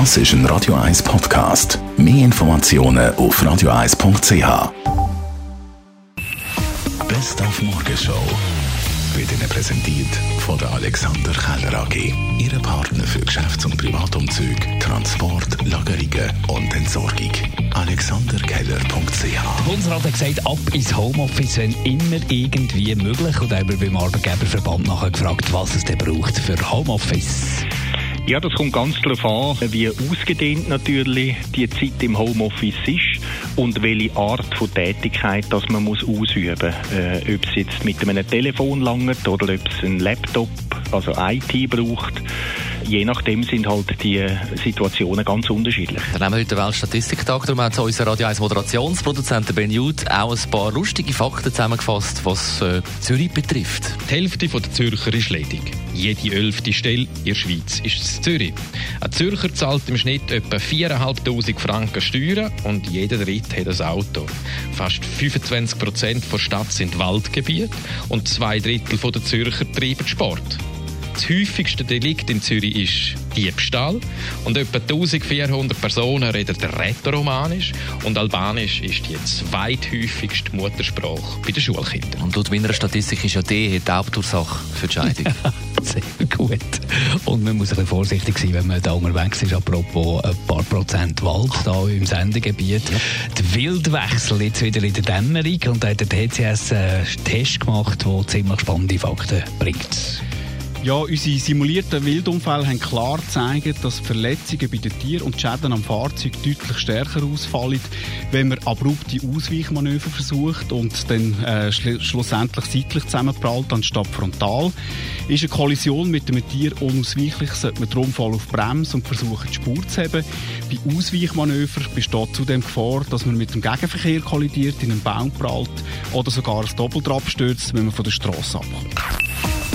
Das ist ein Radio 1 Podcast. Mehr Informationen auf radio1.ch. Best auf Morgenshow wird Ihnen präsentiert von der Alexander Keller AG. Ihre Partner für Geschäfts- und Privatumzug, Transport, Lagerungen und Entsorgung. AlexanderKeller.ch Der Bundesrat hat gesagt, ab ins Homeoffice, wenn immer irgendwie möglich. Und haben wir beim Arbeitgeberverband nachher gefragt, was es denn braucht für Homeoffice. Ja, das kommt ganz darauf an, wie ausgedehnt natürlich die Zeit im Homeoffice ist und welche Art von Tätigkeit das man muss ausüben muss. Äh, ob es jetzt mit einem Telefon langt oder ob es einen Laptop, also IT braucht. Je nachdem sind halt die Situationen ganz unterschiedlich. Dann haben wir heute den Weltstatistiktag, darum hat unser Radio 1 Moderationsproduzent Ben Jud auch ein paar lustige Fakten zusammengefasst, was äh, Zürich betrifft. Die Hälfte der Zürcher ist ledig. Jede elfte Stelle in der Schweiz ist in Zürich. Ein Zürcher zahlt im Schnitt etwa 4'500 Franken Steuern und jeder Dritte hat ein Auto. Fast 25 Prozent der Stadt sind Waldgebiete und zwei Drittel der Zürcher treiben Sport. Das häufigste Delikt in Zürich ist Diebstahl und etwa 1400 Personen reden Rätoromanisch und Albanisch ist die zweithäufigste Muttersprache bei den Schulkindern. Und laut meiner Statistik ist ja die die Hauptursache für die Scheidung. Sehr gut. Und man muss ein bisschen vorsichtig sein, wenn man da unterwegs ist. Apropos ein paar Prozent Wald da im Sendegebiet. Ja. Der Wildwechsel jetzt wieder in der Dämmerung und da hat der TCS einen Test gemacht, der ziemlich spannende Fakten bringt. Ja, unsere simulierten Wildunfälle haben klar gezeigt, dass Verletzungen bei den Tieren und Schäden am Fahrzeug deutlich stärker ausfallen, wenn man abrupte Ausweichmanöver versucht und dann äh, schl schlussendlich seitlich zusammenprallt anstatt frontal. Ist eine Kollision mit einem Tier unausweichlich, sollte man darum voll auf Bremse und versuchen, die Spur zu haben. Bei Ausweichmanöver besteht zudem Gefahr, dass man mit dem Gegenverkehr kollidiert, in einen Baum prallt oder sogar ein Doppelt abstürzt, wenn man von der Straße abkommt.